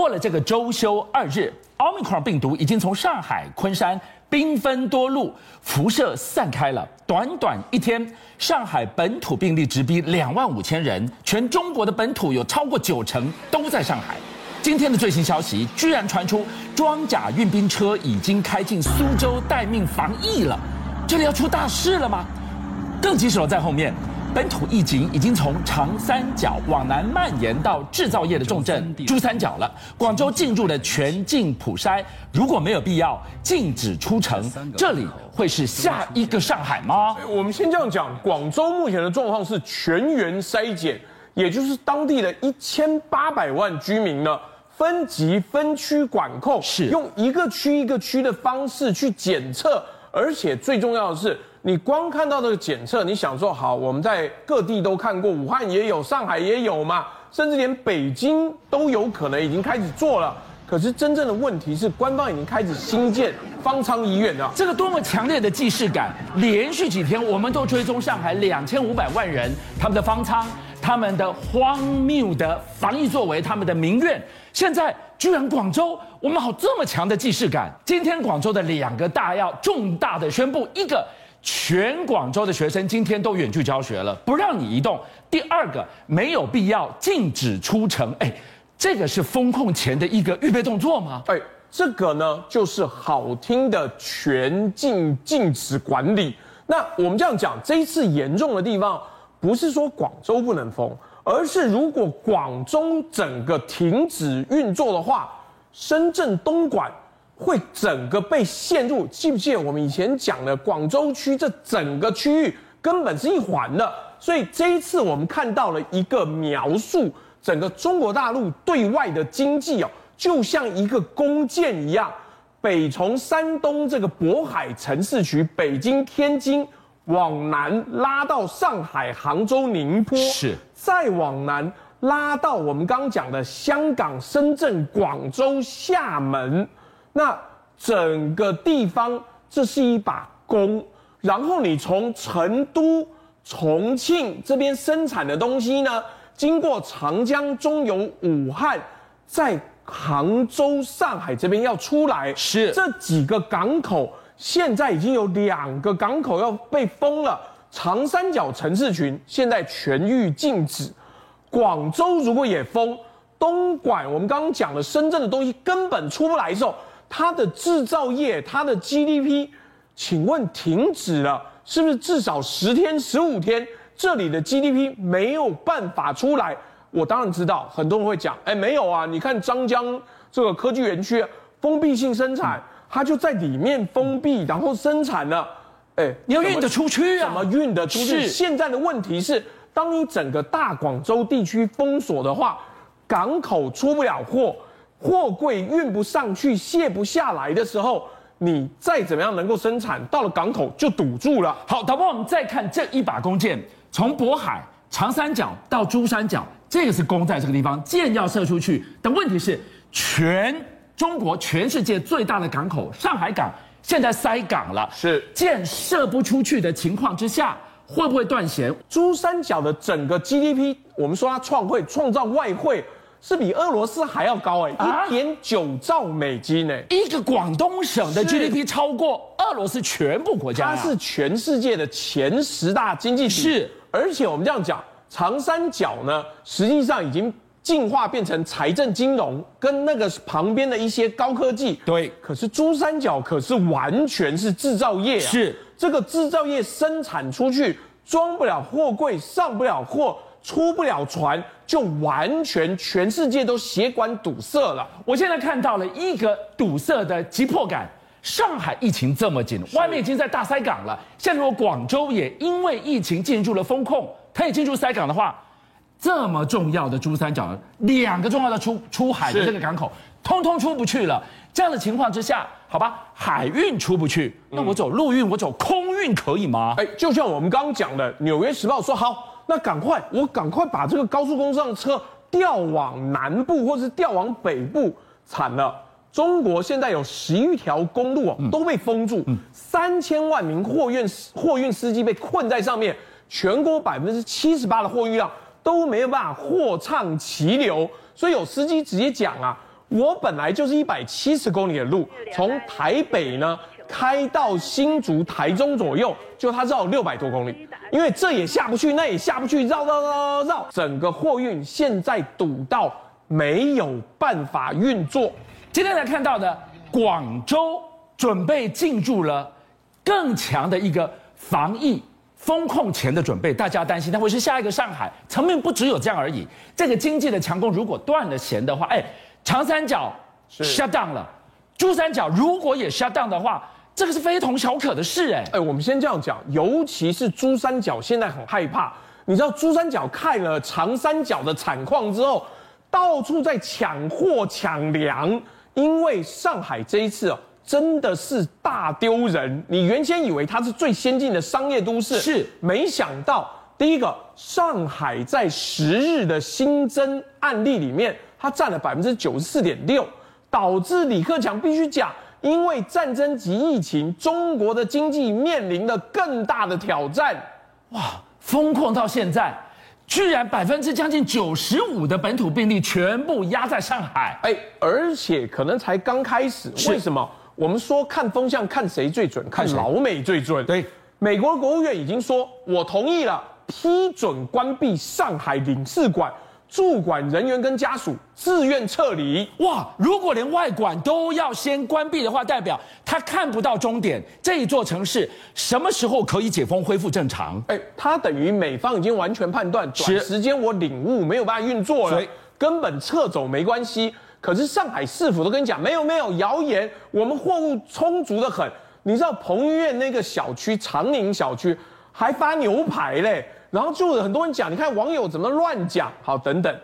过了这个周休二日，Omicron 病毒已经从上海、昆山兵分多路，辐射散开了。短短一天，上海本土病例直逼两万五千人，全中国的本土有超过九成都在上海。今天的最新消息，居然传出装甲运兵车已经开进苏州待命防疫了，这里要出大事了吗？更棘手在后面。本土疫情已经从长三角往南蔓延到制造业的重镇珠三角了。广州进入了全境普筛，如果没有必要，禁止出城。这里会是下一个上海吗？我们先这样讲，广州目前的状况是全员筛检，也就是当地的一千八百万居民呢，分级分区管控，是用一个区一个区的方式去检测，而且最重要的是。你光看到这个检测，你想说好，我们在各地都看过，武汉也有，上海也有嘛，甚至连北京都有可能已经开始做了。可是真正的问题是，官方已经开始新建方舱医院了。这个多么强烈的既视感！连续几天，我们都追踪上海两千五百万人他们的方舱，他们的荒谬的防疫作为，他们的民怨。现在居然广州，我们好这么强的既视感。今天广州的两个大要重大的宣布，一个。全广州的学生今天都远距教学了，不让你移动。第二个，没有必要禁止出城。哎，这个是封控前的一个预备动作吗？哎，这个呢，就是好听的全境禁止管理。那我们这样讲，这一次严重的地方，不是说广州不能封，而是如果广州整个停止运作的话，深圳、东莞。会整个被陷入，记不记得我们以前讲的广州区这整个区域根本是一环的，所以这一次我们看到了一个描述，整个中国大陆对外的经济哦，就像一个弓箭一样，北从山东这个渤海城市区北京、天津往南拉到上海、杭州、宁波，是。再往南拉到我们刚刚讲的香港、深圳、广州、厦门。那整个地方，这是一把弓，然后你从成都、重庆这边生产的东西呢，经过长江中游、武汉，在杭州、上海这边要出来，是。这几个港口，现在已经有两个港口要被封了。长三角城市群现在全域禁止，广州如果也封，东莞我们刚刚讲的深圳的东西根本出不来的时候。它的制造业，它的 GDP，请问停止了，是不是至少十天、十五天，这里的 GDP 没有办法出来？我当然知道，很多人会讲，哎，没有啊，你看张江这个科技园区封闭性生产，它就在里面封闭，然后生产了，哎，你要运得出去啊？怎么运得出去？现在的问题是，当你整个大广州地区封锁的话，港口出不了货。货柜运不上去、卸不下来的时候，你再怎么样能够生产，到了港口就堵住了。好，导播，我们再看这一把弓箭，从渤海、长三角到珠三角，这个是弓在这个地方，箭要射出去。但问题是，全中国、全世界最大的港口上海港现在塞港了，是箭射不出去的情况之下，会不会断弦？珠三角的整个 GDP，我们说它创汇、创造外汇。是比俄罗斯还要高哎，一点九兆美金哎，一个广东省的 GDP 超过俄罗斯全部国家，它是全世界的前十大经济体。是，而且我们这样讲，长三角呢，实际上已经进化变成财政金融跟那个旁边的一些高科技。对，可是珠三角可是完全是制造业啊，是这个制造业生产出去装不了货柜，上不了货。出不了船，就完全全世界都血管堵塞了。我现在看到了一个堵塞的急迫感。上海疫情这么紧，外面已经在大塞港了。现在如果广州也因为疫情进入了封控，它也进入塞港的话，这么重要的珠三角两个重要的出出海的这个港口，通通出不去了。这样的情况之下，好吧，海运出不去，那我走陆运，我走空运可以吗？哎，就像我们刚刚讲的，《纽约时报》说好。那赶快，我赶快把这个高速公路上的车调往南部，或是调往北部，惨了！中国现在有十一条公路都被封住，三千万名货运货运司机被困在上面，全国百分之七十八的货运量都没有办法货畅其流，所以有司机直接讲啊，我本来就是一百七十公里的路，从台北呢开到新竹、台中左右，就他绕六百多公里，因为这也下不去，那也下不去，绕绕绕绕绕，整个货运现在堵到没有办法运作。今天来看到的广州准备进入了更强的一个防疫风控前的准备，大家担心它会是下一个上海。层面不只有这样而已，这个经济的强攻如果断了弦的话，哎，长三角 shut down 了，珠三角如果也 shut down 的话，这个是非同小可的事，哎，哎，我们先这样讲，尤其是珠三角现在很害怕，你知道珠三角看了长三角的惨况之后，到处在抢货抢粮。因为上海这一次哦，真的是大丢人。你原先以为它是最先进的商业都市，是没想到第一个，上海在十日的新增案例里面，它占了百分之九十四点六，导致李克强必须讲，因为战争及疫情，中国的经济面临了更大的挑战。哇，封控到现在。居然百分之将近九十五的本土病例全部压在上海，哎，而且可能才刚开始。为什么？我们说看风向看谁最准？看老美最准。对，美国国务院已经说，我同意了，批准关闭上海领事馆。驻馆人员跟家属自愿撤离。哇！如果连外馆都要先关闭的话，代表他看不到终点。这一座城市什么时候可以解封恢复正常？哎，他等于美方已经完全判断，短时间我领悟没有办法运作了，根本撤走没关系。可是上海市府都跟你讲，没有没有谣言，我们货物充足的很。你知道彭于晏那个小区长宁小区还发牛排嘞。然后就有很多人讲，你看网友怎么乱讲，好等等，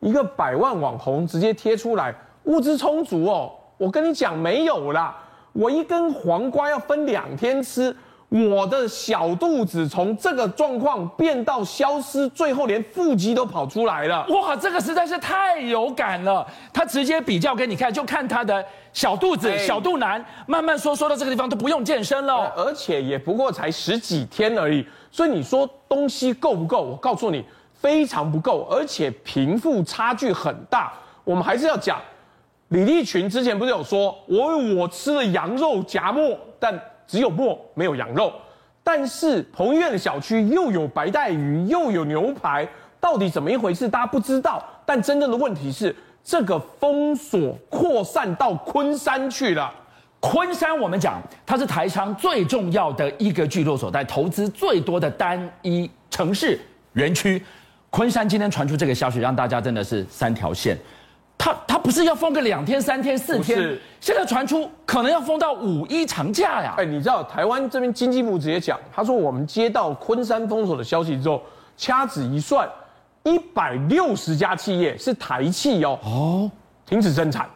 一个百万网红直接贴出来，物资充足哦，我跟你讲没有啦，我一根黄瓜要分两天吃。我的小肚子从这个状况变到消失，最后连腹肌都跑出来了。哇，这个实在是太有感了。他直接比较给你看，就看他的小肚子、小肚腩，慢慢说说到这个地方都不用健身了，而且也不过才十几天而已。所以你说东西够不够？我告诉你，非常不够，而且贫富差距很大。我们还是要讲，李立群之前不是有说，我我吃了羊肉夹馍，但。只有馍没有羊肉，但是彭于晏的小区又有白带鱼又有牛排，到底怎么一回事？大家不知道。但真正的问题是，这个封锁扩散到昆山去了。昆山我们讲它是台商最重要的一个聚落所在，投资最多的单一城市园区。昆山今天传出这个消息，让大家真的是三条线。不是要封个两天、三天、四天，是现在传出可能要封到五一长假呀！哎，你知道台湾这边经济部直接讲，他说我们接到昆山封锁的消息之后，掐指一算，一百六十家企业是台企哦，哦，停止生产。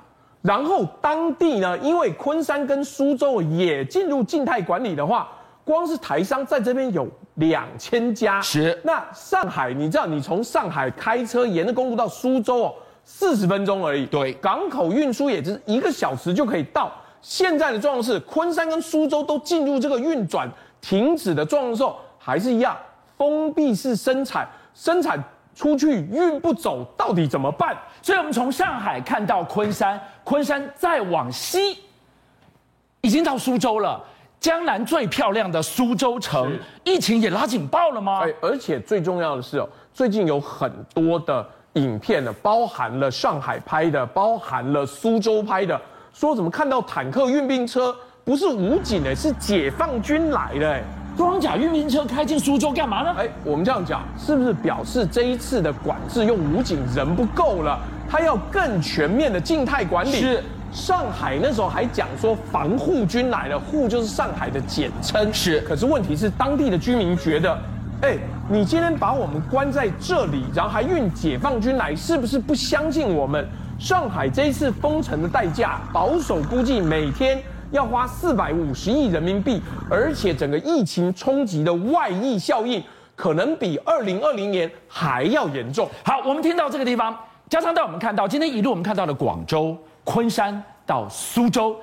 然后当地呢，因为昆山跟苏州也进入静态管理的话，光是台商在这边有两千家。是。那上海，你知道你从上海开车沿着公路到苏州哦。四十分钟而已，对，港口运输也只一个小时就可以到。现在的状况是，昆山跟苏州都进入这个运转停止的状况的时候，还是一样封闭式生产，生产出去运不走，到底怎么办？所以我们从上海看到昆山，昆山再往西，已经到苏州了。江南最漂亮的苏州城，疫情也拉警报了吗？哎，而且最重要的是哦，最近有很多的。影片呢，包含了上海拍的，包含了苏州拍的，说怎么看到坦克运兵车不是武警哎，是解放军来的哎，装甲运兵车开进苏州干嘛呢？哎，我们这样讲是不是表示这一次的管制用武警人不够了，他要更全面的静态管理？是，上海那时候还讲说防护军来了，护就是上海的简称。是，可是问题是当地的居民觉得。哎，你今天把我们关在这里，然后还运解放军来，是不是不相信我们？上海这一次封城的代价，保守估计每天要花四百五十亿人民币，而且整个疫情冲击的外溢效应，可能比二零二零年还要严重。好，我们听到这个地方，加上带我们看到今天一路我们看到了广州、昆山到苏州。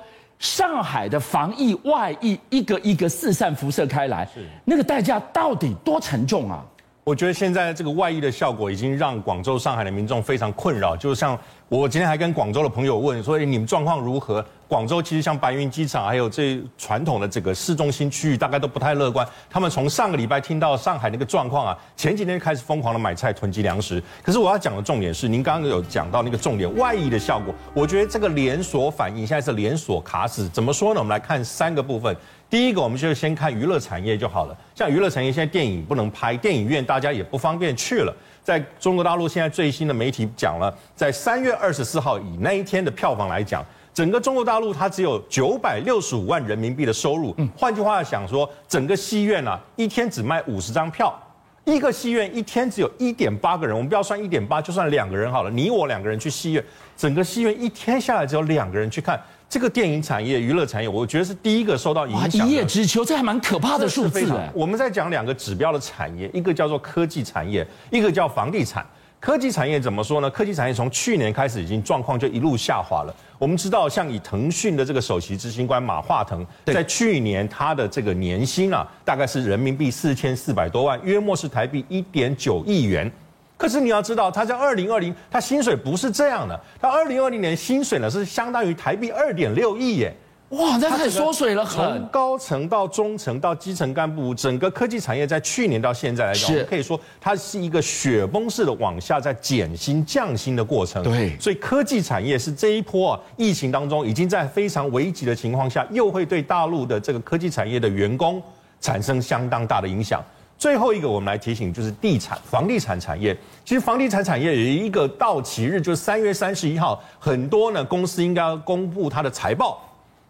上海的防疫外溢一个一个四散辐射开来，是那个代价到底多沉重啊？我觉得现在这个外溢的效果已经让广州、上海的民众非常困扰。就像我今天还跟广州的朋友问说，你们状况如何？广州其实像白云机场，还有这传统的这个市中心区域，大概都不太乐观。他们从上个礼拜听到上海那个状况啊，前几天开始疯狂的买菜囤积粮食。可是我要讲的重点是，您刚刚有讲到那个重点外溢的效果，我觉得这个连锁反应现在是连锁卡死。怎么说呢？我们来看三个部分。第一个，我们就先看娱乐产业就好了。像娱乐产业现在电影不能拍，电影院大家也不方便去了。在中国大陆现在最新的媒体讲了，在三月二十四号以那一天的票房来讲，整个中国大陆它只有九百六十五万人民币的收入。嗯，换句话想说，整个戏院啊，一天只卖五十张票，一个戏院一天只有一点八个人。我们不要算一点八，就算两个人好了，你我两个人去戏院，整个戏院一天下来只有两个人去看。这个电影产业、娱乐产业，我觉得是第一个受到影响。一叶知秋，这还蛮可怕的数字。我们在讲两个指标的产业，一个叫做科技产业，一个叫房地产。科技产业怎么说呢？科技产业从去年开始已经状况就一路下滑了。我们知道，像以腾讯的这个首席执行官马化腾，在去年他的这个年薪啊，大概是人民币四千四百多万，约莫是台币一点九亿元。可是你要知道，他在二零二零，他薪水不是这样的。他二零二零年薪水呢是相当于台币二点六亿耶！哇，那太缩水了。从高层到中层到基层干部，整个科技产业在去年到现在来讲，我们可以说它是一个雪崩式的往下在减薪降薪的过程。对，所以科技产业是这一波啊疫情当中已经在非常危急的情况下，又会对大陆的这个科技产业的员工产生相当大的影响。最后一个，我们来提醒，就是地产、房地产产业。其实房地产产业有一个到期日，就是三月三十一号，很多呢公司应该要公布它的财报，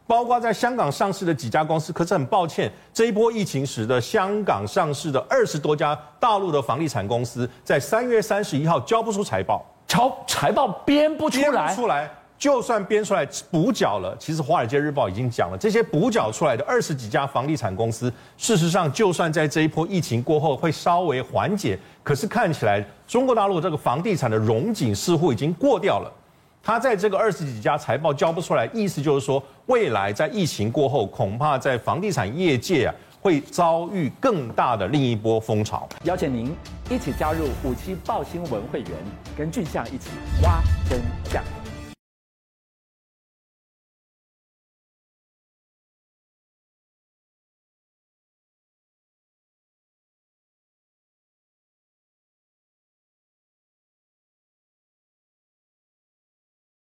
包括在香港上市的几家公司。可是很抱歉，这一波疫情使得香港上市的二十多家大陆的房地产公司在三月三十一号交不出财报，交财报编不出来，编不出来。就算编出来补缴了，其实《华尔街日报》已经讲了，这些补缴出来的二十几家房地产公司，事实上就算在这一波疫情过后会稍微缓解，可是看起来中国大陆这个房地产的融景似乎已经过掉了。他在这个二十几家财报交不出来，意思就是说，未来在疫情过后，恐怕在房地产业界啊会遭遇更大的另一波风潮。邀请您一起加入五七报新闻会员，跟俊相一起挖根。